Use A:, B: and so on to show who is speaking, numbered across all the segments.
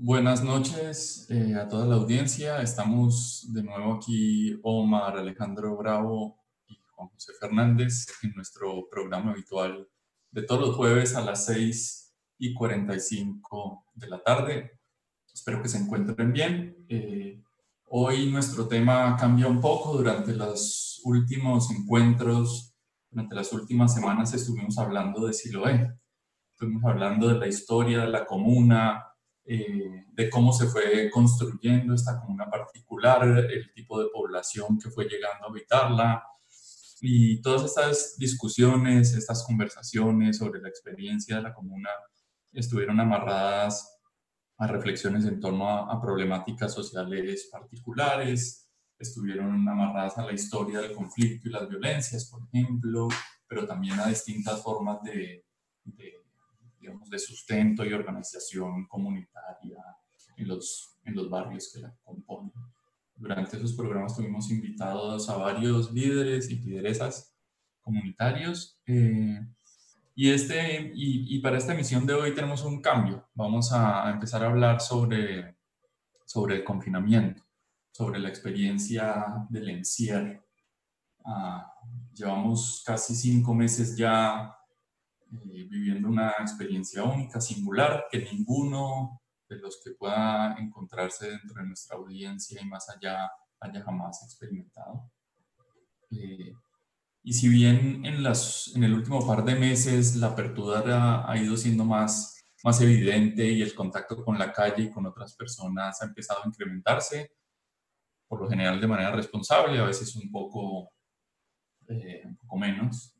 A: Buenas noches eh, a toda la audiencia. Estamos de nuevo aquí Omar, Alejandro Bravo y Juan José Fernández en nuestro programa habitual de todos los jueves a las 6 y 45 de la tarde. Espero que se encuentren bien. Eh, hoy nuestro tema cambia un poco. Durante los últimos encuentros, durante las últimas semanas estuvimos hablando de Siloé. Estuvimos hablando de la historia de la comuna, eh, de cómo se fue construyendo esta comuna particular, el tipo de población que fue llegando a habitarla. Y todas estas discusiones, estas conversaciones sobre la experiencia de la comuna estuvieron amarradas a reflexiones en torno a, problemáticas sociales particulares, estuvieron amarradas a la historia del conflicto y las violencias, por ejemplo, pero también a distintas formas de digamos, de sustento y organización comunitaria en los, en los barrios que la componen. Durante esos programas tuvimos invitados a varios líderes y lideresas comunitarios. Eh, y, este, y, y, para esta emisión de hoy tenemos un cambio. Vamos a empezar a hablar sobre, sobre el confinamiento, sobre la experiencia del encierro. Ah, llevamos casi cinco meses ya eh, viviendo una experiencia única, singular, que ninguno de los que pueda encontrarse dentro de nuestra audiencia y más allá haya jamás experimentado. Eh, y si bien en, las, en el último par de meses la apertura ha, ido siendo más, más evidente y el contacto con la calle y con otras personas ha empezado a incrementarse, por lo general de manera responsable, a veces un poco, eh, un poco menos.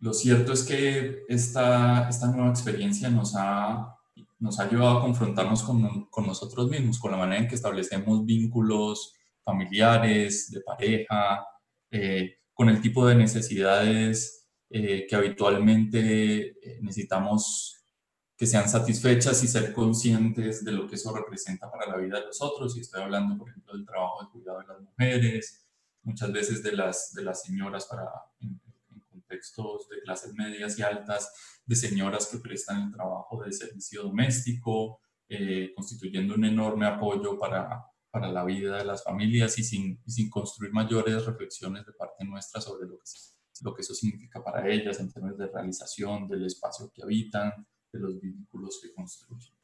A: Lo cierto es que esta, esta nueva experiencia nos ha, nos ha llevado a confrontarnos con, con nosotros mismos, con la manera en que establecemos vínculos familiares, de pareja, eh, con el tipo de necesidades eh, que habitualmente eh, necesitamos que sean satisfechas y ser conscientes de lo que eso representa para la vida de los otros. Y estoy hablando, por ejemplo, del trabajo de cuidado de las mujeres, muchas veces de las, de las señoras para contextos de clases medias y altas, de señoras que prestan el trabajo de servicio doméstico, eh, constituyendo un enorme apoyo para, para la vida de las familias y sin, sin construir mayores reflexiones de parte nuestra sobre lo que, lo que eso significa para ellas en términos de realización, del espacio que habitan, de los vínculos que construyen.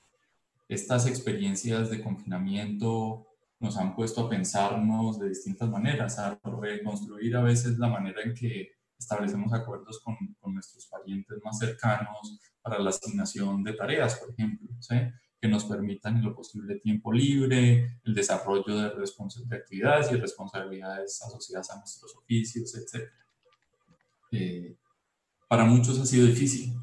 A: Estas experiencias de confinamiento nos han puesto a pensarnos de distintas maneras, a reconstruir a veces la manera en que establecemos acuerdos con, con, nuestros parientes más cercanos para la asignación de tareas, por ejemplo, que nos permitan en lo posible tiempo libre, el desarrollo de, de actividades y responsabilidades asociadas a nuestros oficios, etc. Eh, para muchos ha sido difícil.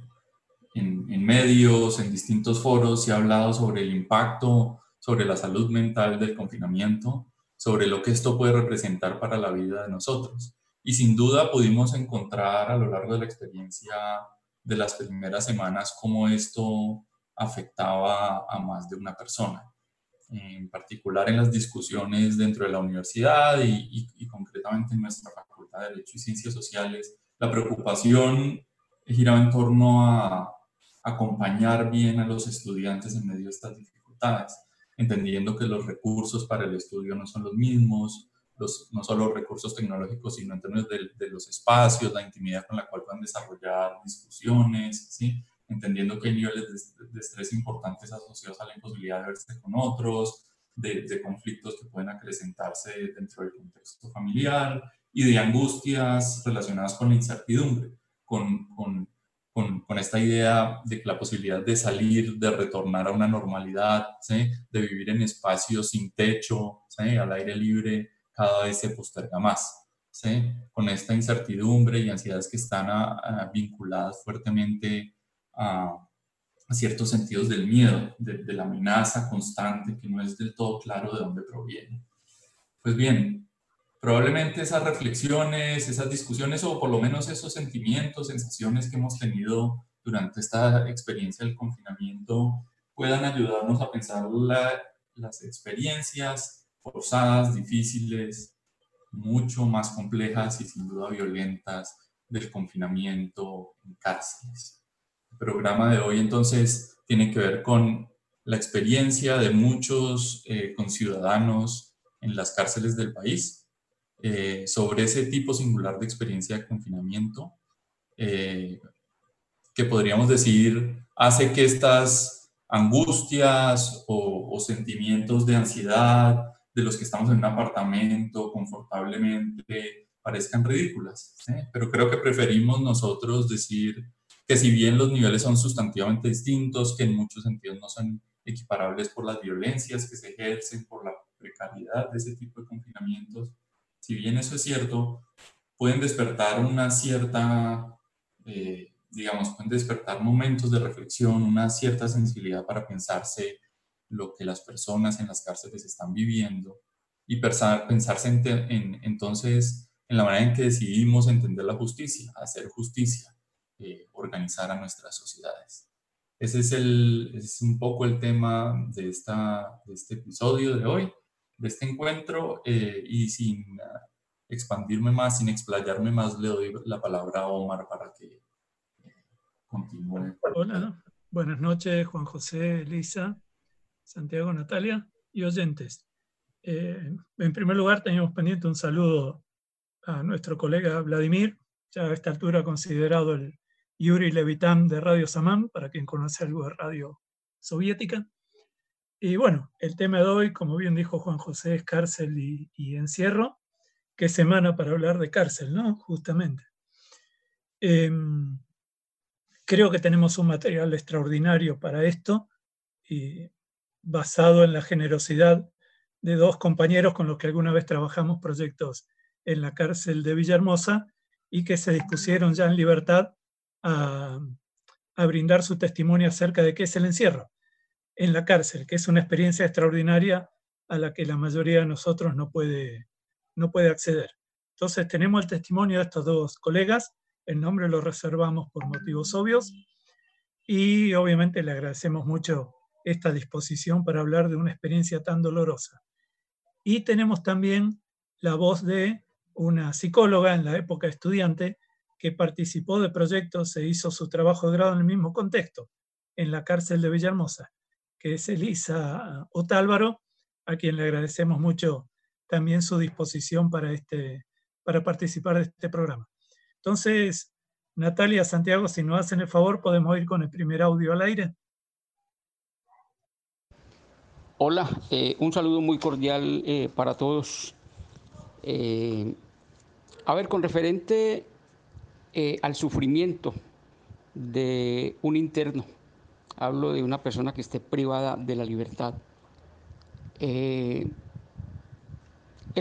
A: En, en medios, en distintos foros, se ha hablado sobre el impacto sobre la salud mental del confinamiento, sobre lo que esto puede representar para la vida de nosotros. Y sin duda pudimos encontrar a lo largo de la experiencia de las primeras semanas cómo esto afectaba a más de una persona, en particular en las discusiones dentro de la universidad y, y, concretamente en nuestra Facultad de Derecho y Ciencias Sociales. La preocupación giraba en torno a acompañar bien a los estudiantes en medio de estas dificultades, entendiendo que los recursos para el estudio no son los mismos, no solo recursos tecnológicos, sino en términos de, los espacios, la intimidad con la cual puedan desarrollar discusiones, ¿sí? entendiendo que hay niveles de, estrés importantes asociados a la imposibilidad de verse con otros, de, conflictos que pueden acrecentarse dentro del contexto familiar y de angustias relacionadas con la incertidumbre, con, con, con, con, esta idea de que la posibilidad de salir, de retornar a una normalidad, ¿sí? de vivir en espacios sin techo, ¿sí? al aire libre, cada vez se posterga más, ¿sí? Con esta incertidumbre y ansiedades que están vinculadas fuertemente a, ciertos sentidos del miedo, de, la amenaza constante que no es del todo claro de dónde proviene. Pues bien, probablemente esas reflexiones, esas discusiones o por lo menos esos sentimientos, sensaciones que hemos tenido durante esta experiencia del confinamiento puedan ayudarnos a pensar las experiencias forzadas, difíciles, mucho más complejas y sin duda violentas del confinamiento en cárceles. El programa de hoy entonces tiene que ver con la experiencia de muchos eh, conciudadanos en las cárceles del país eh, sobre ese tipo singular de experiencia de confinamiento, eh, que podríamos decir hace que estas angustias o, o, sentimientos de ansiedad de los que estamos en un apartamento confortablemente parezcan ridículas. Pero creo que preferimos nosotros decir que si bien los niveles son sustantivamente distintos, que en muchos sentidos no son equiparables por las violencias que se ejercen, por la precariedad de ese tipo de confinamientos, si bien eso es cierto, pueden despertar una cierta, eh, digamos, pueden despertar momentos de reflexión, una cierta sensibilidad para pensarse lo que las personas en las cárceles están viviendo y pensarse en, entonces en la manera en que decidimos entender la justicia, hacer justicia, eh, organizar a nuestras sociedades. Ese es, el, es un poco el tema de, esta, este episodio de hoy, de este encuentro, eh, y sin ah, expandirme más, sin explayarme más, le doy la palabra a Omar para que eh, continúe.
B: Hola, buenas noches, Juan José, Elisa, Santiago, Natalia y oyentes. Eh, en primer lugar, teníamos pendiente un saludo a nuestro colega Vladimir, ya a esta altura considerado el Yuri Levitam de Radio Samán, para quien conoce algo de radio soviética. Y bueno, el tema de hoy, como bien dijo Juan José, es cárcel y, encierro. Qué semana para hablar de cárcel, ¿no? Justamente. Em, creo que tenemos un material extraordinario para esto, y basado en la generosidad de dos compañeros con los que alguna vez trabajamos proyectos en la cárcel de Villahermosa y que se dispusieron ya en libertad a, brindar su testimonio acerca de qué es el encierro en la cárcel, que es una experiencia extraordinaria a la que la mayoría de nosotros no puede, no puede acceder. Entonces tenemos el testimonio de estos dos colegas, el nombre lo reservamos por motivos obvios y obviamente le agradecemos mucho esta disposición para hablar de una experiencia tan dolorosa. Y tenemos también la voz de una psicóloga en la época estudiante que participó de proyectos se hizo su trabajo de grado en el mismo contexto, en la cárcel de Villahermosa, que es Elisa Otálvaro, a quien le agradecemos mucho también su disposición para, este, para participar de este programa. Entonces, Natalia, Santiago, si nos hacen el favor, podemos ir con el primer audio al aire.
C: Hola, eh, un saludo muy cordial eh, para todos. Eh, a ver, con referente al sufrimiento de un interno. Hablo de una persona que esté privada de la libertad. Es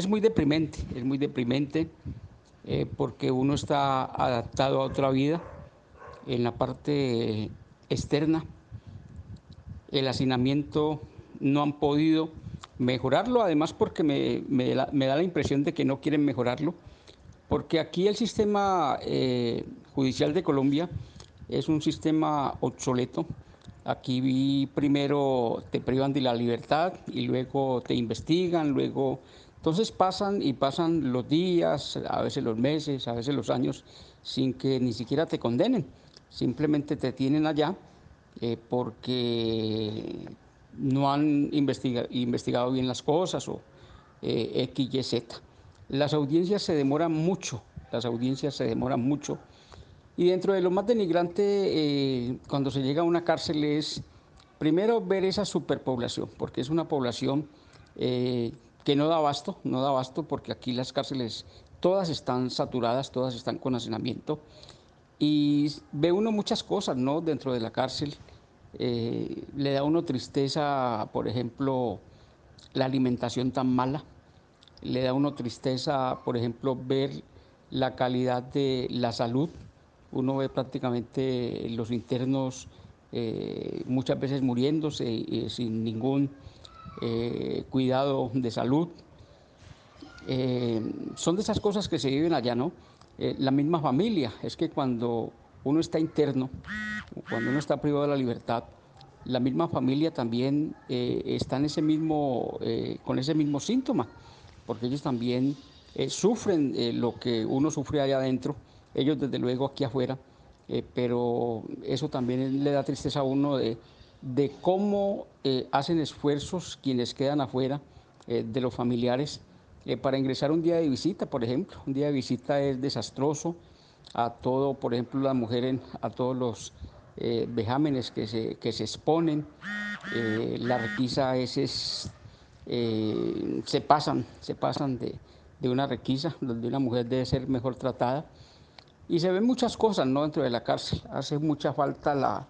C: muy deprimente, es muy deprimente porque uno está adaptado a otra vida en la parte externa. El hacinamiento no han podido mejorarlo, además porque me da la impresión de que no quieren mejorarlo porque aquí el sistema eh, judicial de Colombia es un sistema obsoleto. Aquí primero te privan de la libertad y luego te investigan, luego... Entonces pasan y pasan los días, a veces los meses, a veces los años, sin que ni siquiera te condenen. Simplemente te tienen allá eh, porque no han investigado bien las cosas o eh, X, Y, Z. Las audiencias se demoran mucho, las audiencias se demoran mucho. Y dentro de lo más denigrante, eh, cuando se llega a una cárcel es primero ver esa superpoblación, porque es una población eh, que no da abasto, no da abasto porque aquí las cárceles todas están saturadas, todas están con hacinamiento. Y ve uno muchas cosas, ¿no? Dentro de la cárcel. Eh, le da uno tristeza, por ejemplo, la alimentación tan mala le da uno tristeza, por ejemplo, ver la calidad de la salud. Uno ve prácticamente los internos eh, muchas veces muriéndose y sin ningún eh, cuidado de salud. Eh, son de esas cosas que se viven allá, ¿no? la misma familia, es que cuando uno está interno, cuando uno está privado de la libertad, la misma familia también está en ese mismo, con ese mismo síntoma porque ellos también eh, sufren eh, lo que uno sufre allá adentro, ellos desde luego aquí afuera, eh, pero eso también le da tristeza a uno de de cómo eh, hacen esfuerzos quienes quedan afuera eh, de los familiares eh, para ingresar un día de visita, por ejemplo. Un día de visita es desastroso a todo, por ejemplo, las mujeres, a todos los vejámenes que se, que se exponen. la requisa a veces se pasan, se pasan de, de una requisa, donde una mujer debe ser mejor tratada. Y se ven muchas cosas ¿no? dentro de la cárcel. Hace mucha falta la,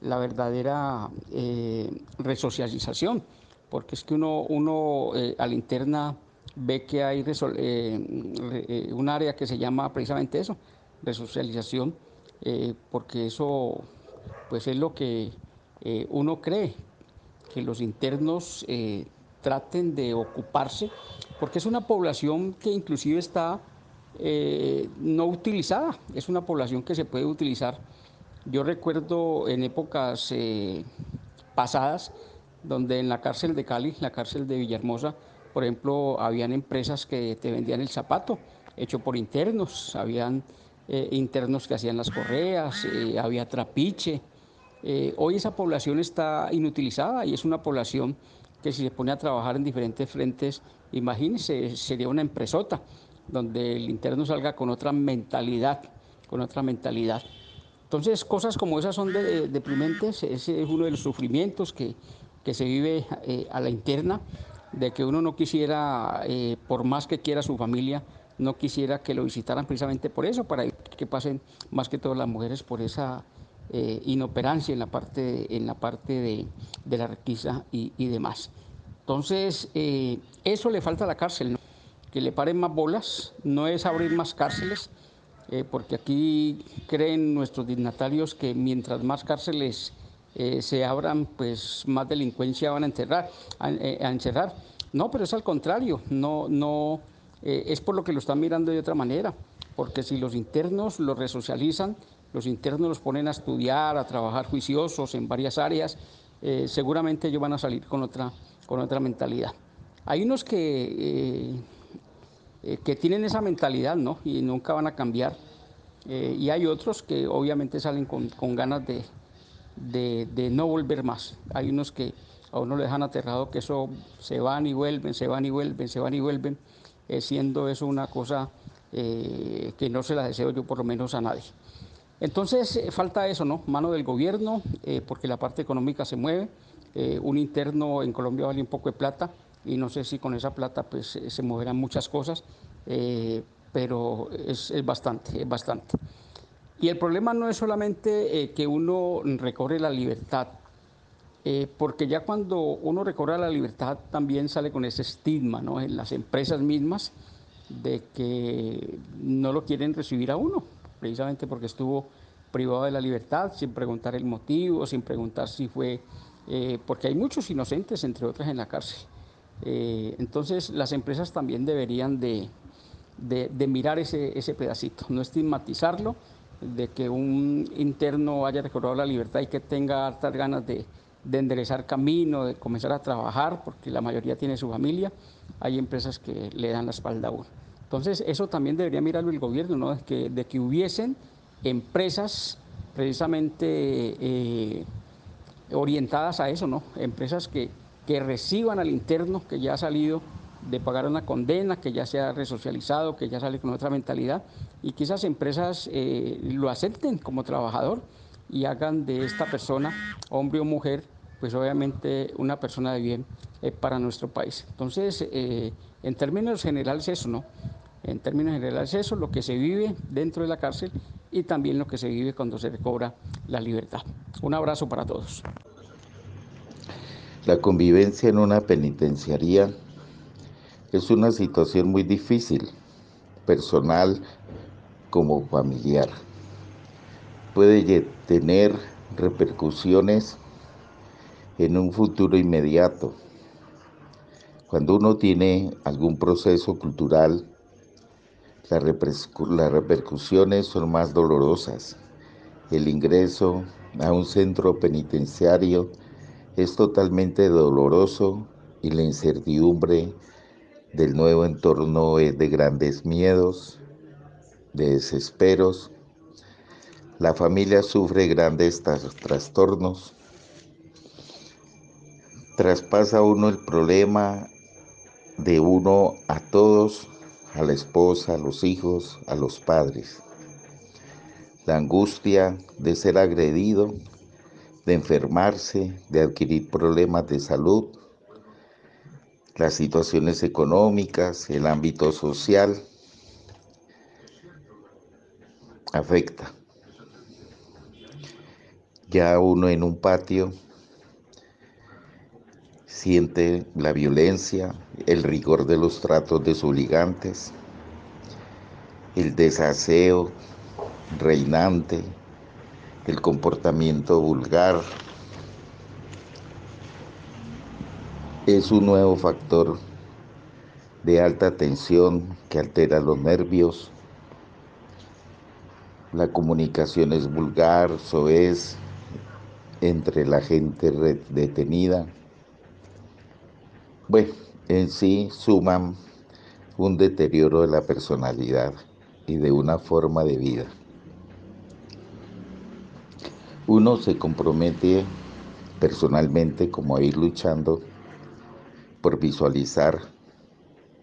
C: la verdadera eh, resocialización, porque es que uno, uno eh, a la interna ve que hay eh, un área que se llama precisamente eso, resocialización, porque eso pues es lo que uno cree, que los internos traten de ocuparse, porque es una población que inclusive está no utilizada, es una población que se puede utilizar. Yo recuerdo en épocas eh, pasadas, donde en la cárcel de Cali, la cárcel de Villahermosa, por ejemplo, habían empresas que te vendían el zapato hecho por internos, habían eh, internos que hacían las correas, eh, había trapiche. hoy esa población está inutilizada y es una población que si se pone a trabajar en diferentes frentes, imagínense, sería una empresota donde el interno salga con otra mentalidad, con otra mentalidad. Entonces, cosas como esas son deprimentes, ese es uno de los sufrimientos que, se vive eh, a la interna, de que uno no quisiera, eh, por más que quiera su familia, no quisiera que lo visitaran precisamente por eso, para que pasen más que todas las mujeres por esa eh, inoperancia en la parte, en la parte de, la requisa y, demás. Entonces, eso le falta a la cárcel, que le paren más bolas, no es abrir más cárceles, eh, porque aquí creen nuestros dignatarios que mientras más cárceles eh, se abran, pues más delincuencia van a, enterrar, eh, a, encerrar. No, pero es al contrario, no, no, es por lo que lo están mirando de otra manera, porque si los internos los resocializan, los internos los ponen a estudiar, a trabajar juiciosos en varias áreas, seguramente ellos van a salir con otra, con otra mentalidad. Hay unos que eh, que tienen esa mentalidad, ¿no? Y nunca van a cambiar. Eh, y hay otros que obviamente salen con, ganas de, de, no volver más. Hay unos que a uno le dejan aterrado que eso se van y vuelven, se van y vuelven, se van y vuelven, eh, siendo eso una cosa que no se la deseo yo por lo menos a nadie. Entonces falta eso, ¿no? Mano del gobierno, porque la parte económica se mueve. un interno en Colombia vale un poco de plata y no sé si con esa plata pues se moverán muchas cosas, eh, pero es, bastante, es bastante. Y el problema no es solamente eh, que uno recorre la libertad, eh, porque ya cuando uno recorre la libertad también sale con ese estigma ¿no? en las empresas mismas de que no lo quieren recibir a uno, precisamente porque estuvo privado de la libertad, sin preguntar el motivo, sin preguntar si fue, porque hay muchos inocentes, entre otras, en la cárcel. Eh, entonces las empresas también deberían de, mirar ese, ese, pedacito, no estigmatizarlo, de que un interno haya recobrado la libertad y que tenga hartas ganas de, enderezar camino, de comenzar a trabajar, porque la mayoría tiene su familia, hay empresas que le dan la espalda a uno. Entonces eso también debería mirarlo el gobierno, ¿no? de, que, de que hubiesen empresas precisamente eh, orientadas a eso, ¿no? empresas que que reciban al interno que ya ha salido de pagar una condena, que ya se ha resocializado, que ya sale con otra mentalidad y que esas empresas eh, lo acepten como trabajador y hagan de esta persona, hombre o mujer, pues obviamente una persona de bien eh, para nuestro país. Entonces, eh, en términos generales eso, ¿no? En términos generales eso, lo que se vive dentro de la cárcel y también lo que se vive cuando se recobra la libertad. Un abrazo para todos.
D: La convivencia en una penitenciaría es una situación muy difícil, personal como familiar. Puede tener repercusiones en un futuro inmediato. Cuando uno tiene algún proceso cultural, las, repercusiones son más dolorosas. El ingreso a un centro penitenciario es totalmente doloroso y la incertidumbre del nuevo entorno es de grandes miedos, de desesperos. La familia sufre grandes trastornos traspasa uno el problema de uno a todos, a la esposa, a los hijos, a los padres. La angustia de ser agredido, de enfermarse, de adquirir problemas de salud, las situaciones económicas, el ámbito social, afecta. Ya uno en un patio siente la violencia, el rigor de los tratos desobligantes, el desaseo reinante, el comportamiento vulgar. Es un nuevo factor de alta tensión que altera los nervios. La comunicación es vulgar, soez entre la gente detenida. Bueno, en sí suman un deterioro de la personalidad y de una forma de vida. Uno se compromete personalmente como a ir luchando por visualizar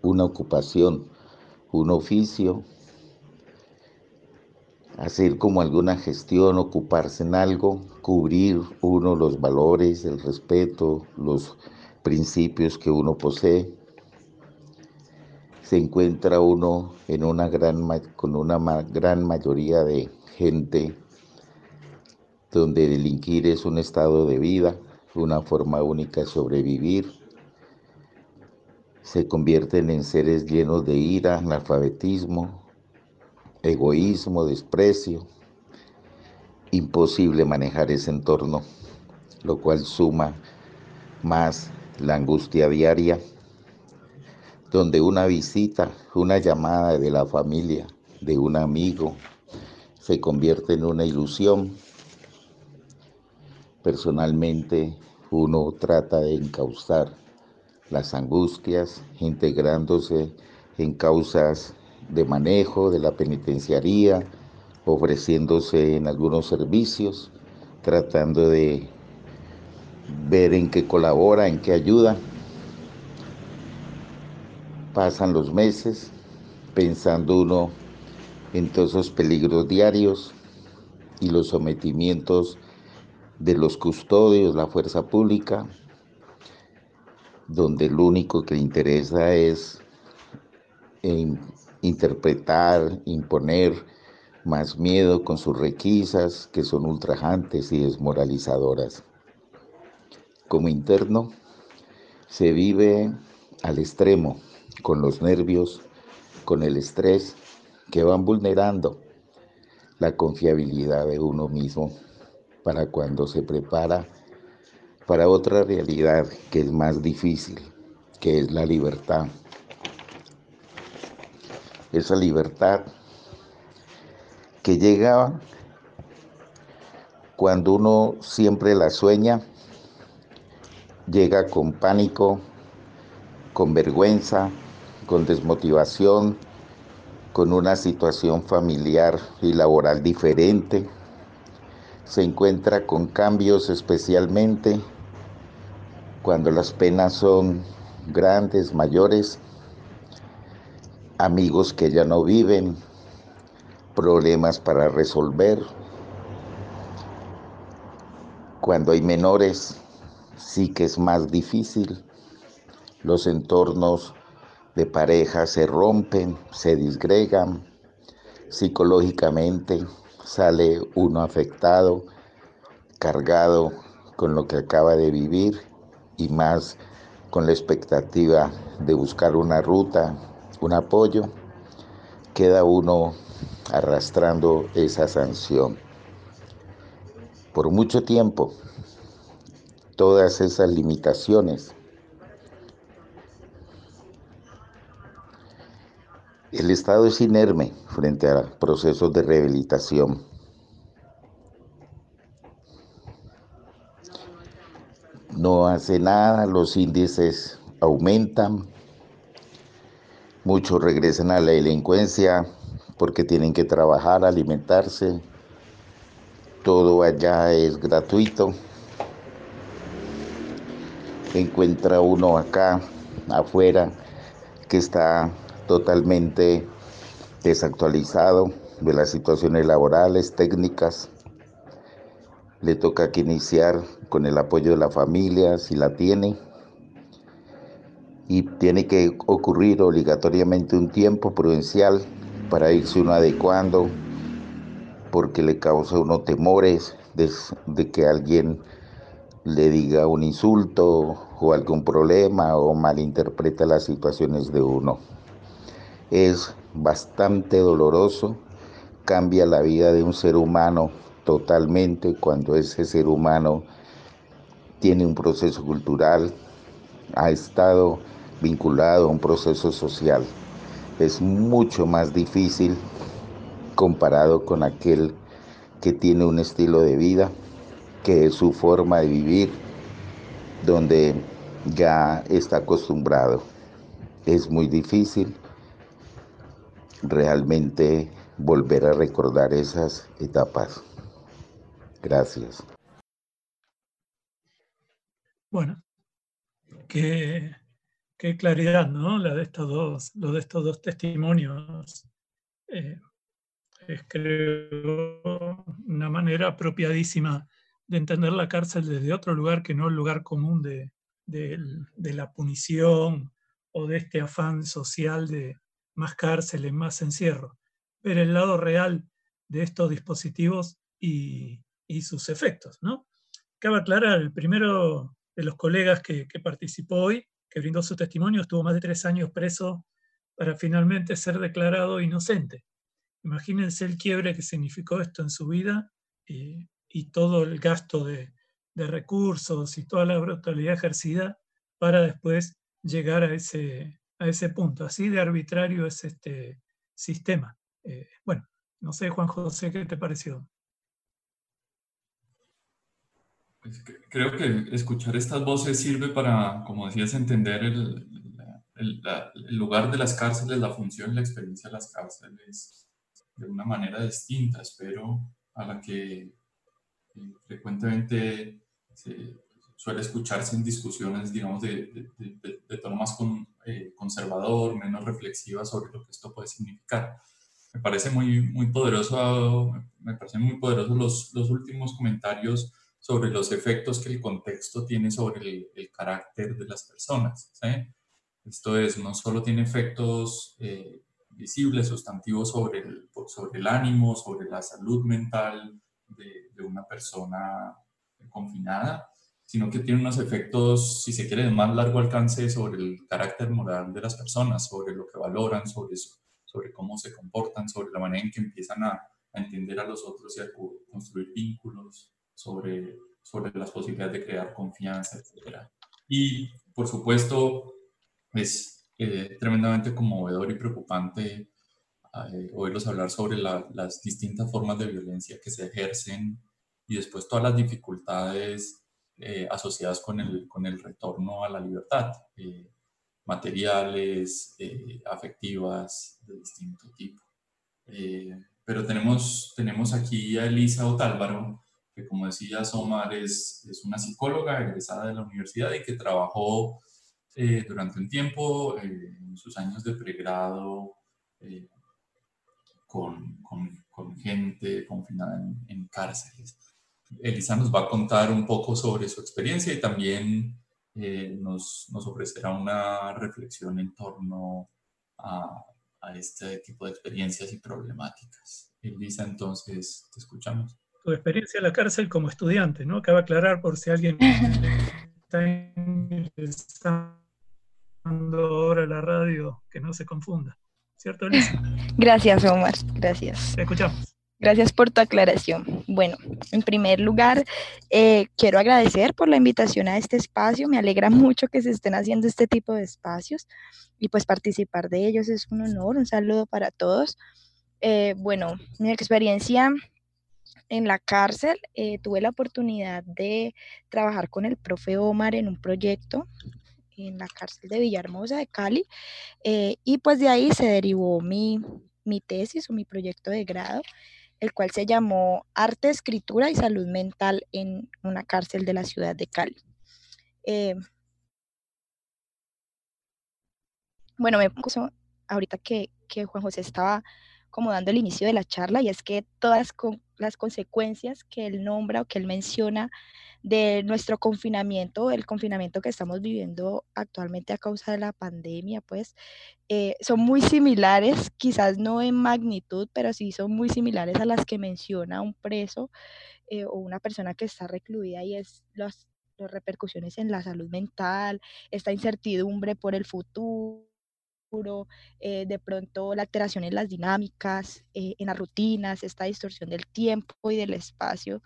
D: una ocupación, un oficio, hacer como alguna gestión, ocuparse en algo, cubrir uno los valores, el respeto, los principios que uno posee. Se encuentra uno en una gran, con una gran mayoría de gente donde delinquir es un estado de vida, una forma única de sobrevivir. Se convierten en seres llenos de ira, analfabetismo, egoísmo, desprecio. Imposible manejar ese entorno, lo cual suma más la angustia diaria, donde una visita, una llamada de la familia, de un amigo, se convierte en una ilusión. Personalmente, uno trata de encauzar las angustias integrándose en causas de manejo de la penitenciaría, ofreciéndose en algunos servicios, tratando de ver en qué colabora, en qué ayuda. Pasan los meses pensando uno en todos esos peligros diarios y los sometimientos de los custodios, la fuerza pública, donde lo único que le interesa es interpretar, imponer más miedo con sus requisas que son ultrajantes y desmoralizadoras. Como interno, se vive al extremo, con los nervios, con el estrés, que van vulnerando la confiabilidad de uno mismo para cuando se prepara para otra realidad que es más difícil, que es la libertad. Esa libertad que llega cuando uno siempre la sueña, llega con pánico, con vergüenza, con desmotivación, con una situación familiar y laboral diferente se encuentra con cambios especialmente cuando las penas son grandes, mayores, amigos que ya no viven, problemas para resolver. Cuando hay menores, sí que es más difícil. Los entornos de pareja se rompen, se disgregan psicológicamente sale uno afectado, cargado con lo que acaba de vivir y más con la expectativa de buscar una ruta, un apoyo, queda uno arrastrando esa sanción. Por mucho tiempo, todas esas limitaciones El Estado es inerme frente a procesos de rehabilitación. No hace nada, los índices aumentan, muchos regresan a la delincuencia porque tienen que trabajar, alimentarse, todo allá es gratuito. Encuentra uno acá afuera que está totalmente desactualizado de las situaciones laborales, técnicas. Le toca que iniciar con el apoyo de la familia, si la tiene, y tiene que ocurrir obligatoriamente un tiempo prudencial para irse uno adecuando, porque le causa uno temores de que alguien le diga un insulto o algún problema o malinterpreta las situaciones de uno. Es bastante doloroso, cambia la vida de un ser humano totalmente cuando ese ser humano tiene un proceso cultural, ha estado vinculado a un proceso social. Es mucho más difícil comparado con aquel que tiene un estilo de vida que es su forma de vivir, donde ya está acostumbrado. Es muy difícil realmente volver a recordar esas etapas. Gracias.
B: Bueno, qué, qué claridad, ¿no? La de estos dos, lo de estos dos testimonios. Eh, es creo una manera apropiadísima de entender la cárcel desde otro lugar que no el lugar común de, la punición o de este afán social de más cárceles, más encierro. Ver el lado real de estos dispositivos y, sus efectos. ¿no? Cabe aclarar, el primero de los colegas que, participó hoy, que brindó su testimonio, estuvo más de tres años preso para finalmente ser declarado inocente. Imagínense el quiebre que significó esto en su vida y y todo el gasto de, recursos y toda la brutalidad ejercida para después llegar a ese, a ese punto. Así de arbitrario es este sistema. Eh, bueno, no sé, Juan José, ¿qué te pareció?
A: Pues creo que escuchar estas voces sirve para, como decías, entender el, el, lugar de las cárceles, la función y la experiencia de las cárceles de una manera distinta, espero, a la que frecuentemente suele escucharse en discusiones, digamos, de, de, tono más eh, conservador, menos reflexiva sobre lo que esto puede significar. Me parece muy, muy poderoso, me parecen muy poderosos los, los últimos comentarios sobre los efectos que el contexto tiene sobre el, carácter de las personas. Esto es, no solo tiene efectos eh, visibles, sustantivos sobre el, sobre el ánimo, sobre la salud mental, de, una persona confinada, sino que tiene unos efectos, si se quiere, de más largo alcance sobre el carácter moral de las personas, sobre lo que valoran, sobre, eso, sobre cómo se comportan, sobre la manera en que empiezan a, entender a los otros y a construir vínculos, sobre, sobre las posibilidades de crear confianza, etc. Y, por supuesto, es eh, tremendamente conmovedor y preocupante eh, oírlos hablar sobre las distintas formas de violencia que se ejercen y después todas las dificultades eh, asociadas con el, con el retorno a la libertad, eh, materiales, afectivas, de distinto tipo. pero tenemos, tenemos aquí a Elisa Otálvaro, que como decía Omar es, es una psicóloga egresada de la universidad y que trabajó durante un tiempo en sus años de pregrado con, con, gente confinada en, cárceles. Elisa nos va a contar un poco sobre su experiencia y también eh, nos, nos, ofrecerá una reflexión en torno a, a, este tipo de experiencias y problemáticas. Elisa, entonces, te escuchamos.
B: Tu experiencia en la cárcel como estudiante, ¿no? Cabe aclarar por si alguien está interesando ahora la radio, que no se confunda. ¿Cierto,
E: Gracias, Omar. Gracias.
B: Te escuchamos.
E: Gracias por tu aclaración. Bueno, en primer lugar, eh, quiero agradecer por la invitación a este espacio. Me alegra mucho que se estén haciendo este tipo de espacios y pues participar de ellos es un honor. Un saludo para todos. Eh, bueno, mi experiencia en la cárcel, eh, tuve la oportunidad de trabajar con el profe Omar en un proyecto en la cárcel de Villahermosa, de Cali, eh, y pues de ahí se derivó mi, mi tesis o mi proyecto de grado, el cual se llamó Arte, Escritura y Salud Mental en una cárcel de la ciudad de Cali. Eh, bueno, me puso ahorita que, que Juan José estaba como dando el inicio de la charla, y es que todas las consecuencias que él nombra o que él menciona de nuestro confinamiento, el confinamiento que estamos viviendo actualmente a causa de la pandemia, pues eh, son muy similares, quizás no en magnitud, pero sí son muy similares a las que menciona un preso eh, o una persona que está recluida y es las repercusiones en la salud mental, esta incertidumbre por el futuro eh, de pronto la alteración en las dinámicas, eh, en las rutinas, esta distorsión del tiempo y del espacio.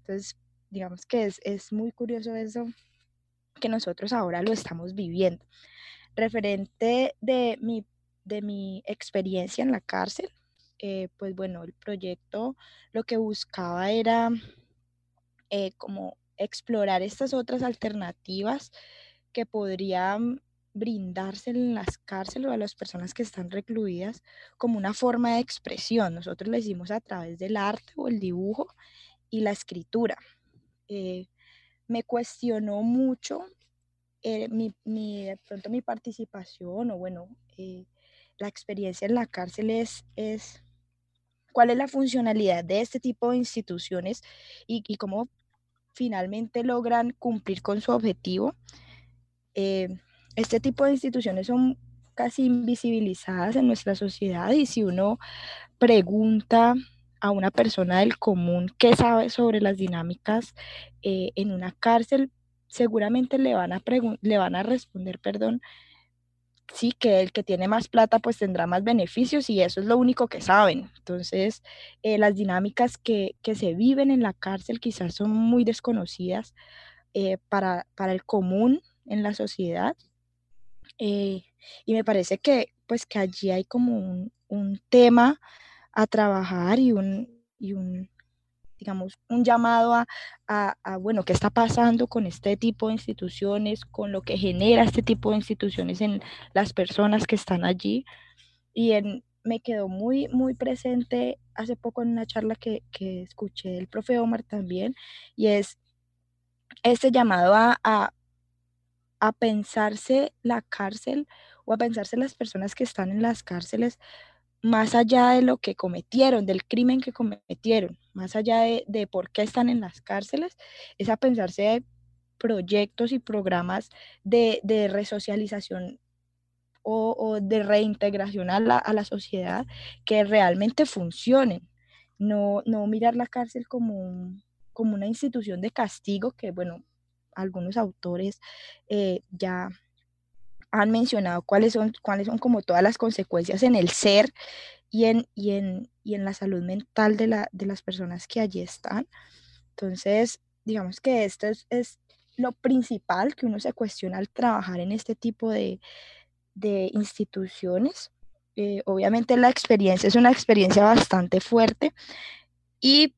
E: Entonces, digamos que es, es muy curioso eso que nosotros ahora lo estamos viviendo. Referente de mi, de mi experiencia en la cárcel, eh, pues bueno, el proyecto lo que buscaba era como explorar estas otras alternativas que podrían brindarse en las cárceles o a las personas que están recluidas como una forma de expresión. Nosotros lo hicimos a través del arte o el dibujo y la escritura. Eh, me cuestionó mucho eh, mi, de pronto mi participación o bueno, eh, la experiencia en la cárcel es, cuál es la funcionalidad de este tipo de instituciones y cómo finalmente logran cumplir con su objetivo este tipo de instituciones son casi invisibilizadas en nuestra sociedad y si uno pregunta a una persona del común qué sabe sobre las dinámicas eh, en una cárcel, seguramente le van a, le van a responder, perdón, sí, que el que tiene más plata pues tendrá más beneficios y eso es lo único que saben. Entonces, eh, las dinámicas que, se viven en la cárcel quizás son muy desconocidas eh, para, para el común en la sociedad y me parece que, pues, que allí hay como un, tema a trabajar y un, un digamos, un llamado a, bueno, qué está pasando con este tipo de instituciones, con lo que genera este tipo de instituciones en las personas que están allí. Y en, me quedó muy, muy presente hace poco en una charla que, que escuché del profe Omar también, y es este llamado a, a pensarse la cárcel o a pensarse las personas que están en las cárceles más allá de lo que cometieron, del crimen que cometieron, más allá de, por qué están en las cárceles, es a pensarse proyectos y programas de, resocialización o, de reintegración a la, sociedad que realmente funcionen. No, no mirar la cárcel como, como una institución de castigo que, bueno, algunos autores eh, ya han mencionado cuáles son, cuáles son como todas las consecuencias en el ser y en, y en, y en la salud mental de, la, de, las personas que allí están. Entonces, digamos que esto es, es, lo principal que uno se cuestiona al trabajar en este tipo de, de instituciones. Eh, obviamente la experiencia es una experiencia bastante fuerte y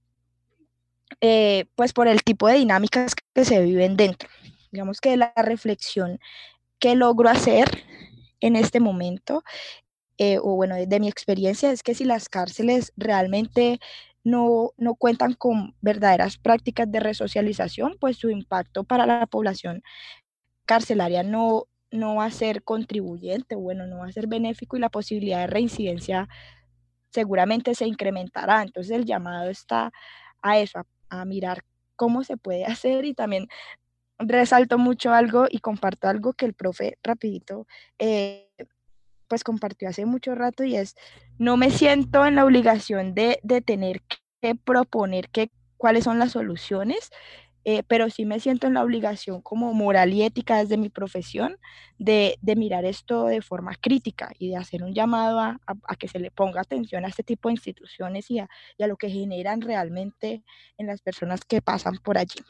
E: eh, pues por el tipo de dinámicas que se viven dentro. Digamos que la reflexión que logro hacer en este momento, eh, o bueno, de, mi experiencia, es que si las cárceles realmente no, no, cuentan con verdaderas prácticas de resocialización, pues su impacto para la población carcelaria no, no va a ser contribuyente, bueno, no va a ser benéfico y la posibilidad de reincidencia seguramente se incrementará. Entonces el llamado está a eso, a mirar cómo se puede hacer y también resalto mucho algo y comparto algo que el profe rapidito eh, pues compartió hace mucho rato y es, no me siento en la obligación de, de tener que proponer que, cuáles son las soluciones, eh, pero sí me siento en la obligación como moral y ética desde mi profesión de, mirar esto de forma crítica y de hacer un llamado a, que se le ponga atención a este tipo de instituciones y a, lo que generan realmente en las personas que pasan por allí.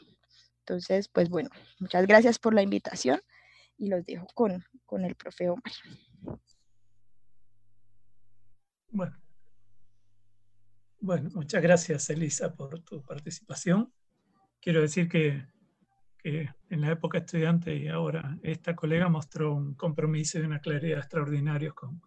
E: Entonces, pues bueno, muchas gracias por la invitación y los dejo con, con el profe Omar.
B: Bueno. Muchas gracias Elisa por tu participación quiero decir que, en la época estudiante y ahora esta colega mostró un compromiso y una claridad extraordinarios con,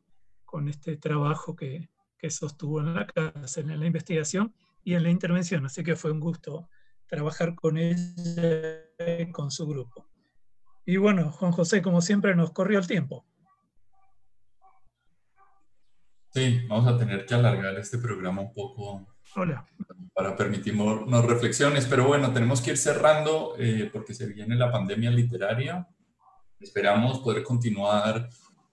B: con este trabajo que, que, sostuvo en la cárcel, en la investigación y en la intervención. Así que fue un gusto trabajar con ella y con su grupo. Y bueno, Juan José, como siempre, nos corrió el tiempo.
A: Sí, vamos a tener que alargar este programa un poco
B: Hola.
A: para permitirnos reflexiones, pero bueno, tenemos que ir cerrando eh, porque se viene la pandemia literaria. Esperamos poder continuar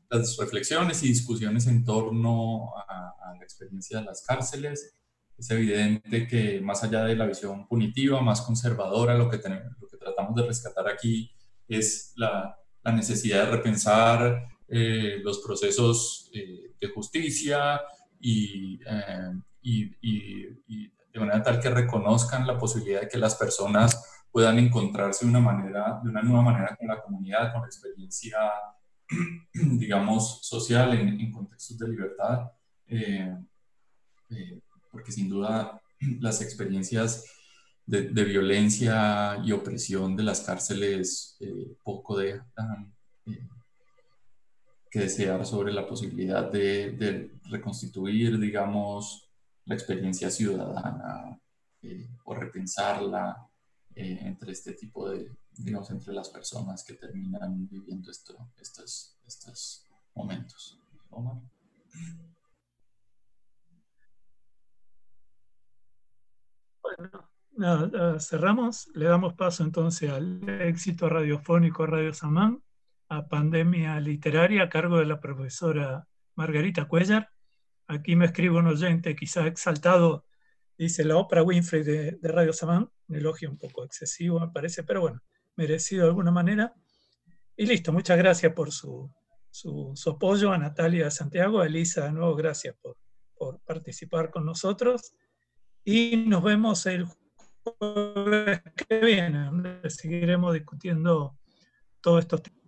A: las reflexiones y discusiones en torno a, a la experiencia de las cárceles. Es evidente que más allá de la visión punitiva, más conservadora, lo que, tenemos, lo que tratamos de rescatar aquí es la, la necesidad de repensar eh, los procesos eh, de justicia y, eh, y, y, de manera tal que reconozcan la posibilidad de que las personas puedan encontrarse de una manera, de una nueva manera con la comunidad, con la experiencia, digamos, social en, en contextos de libertad, porque sin duda las experiencias de, violencia y opresión de las cárceles poco dejan que desear sobre la posibilidad de, reconstituir, digamos, la experiencia ciudadana eh, o repensarla eh, entre este tipo de, digamos, entre las personas que terminan viviendo esto, estos, estos momentos. Omar.
B: Bueno, nada, cerramos. Le damos paso entonces al éxito radiofónico Radio Samán a Pandemia Literaria a cargo de la profesora Margarita Cuellar. Aquí me escribe un oyente, quizá exaltado, dice la ópera Winfrey de, Radio Samán, un elogio un poco excesivo me parece, pero bueno, merecido de alguna manera. Y listo, muchas gracias por su, su, apoyo a Natalia Santiago, a Elisa, de nuevo gracias por, por participar con nosotros. Y nos vemos el jueves que viene, donde seguiremos discutiendo todos estos temas.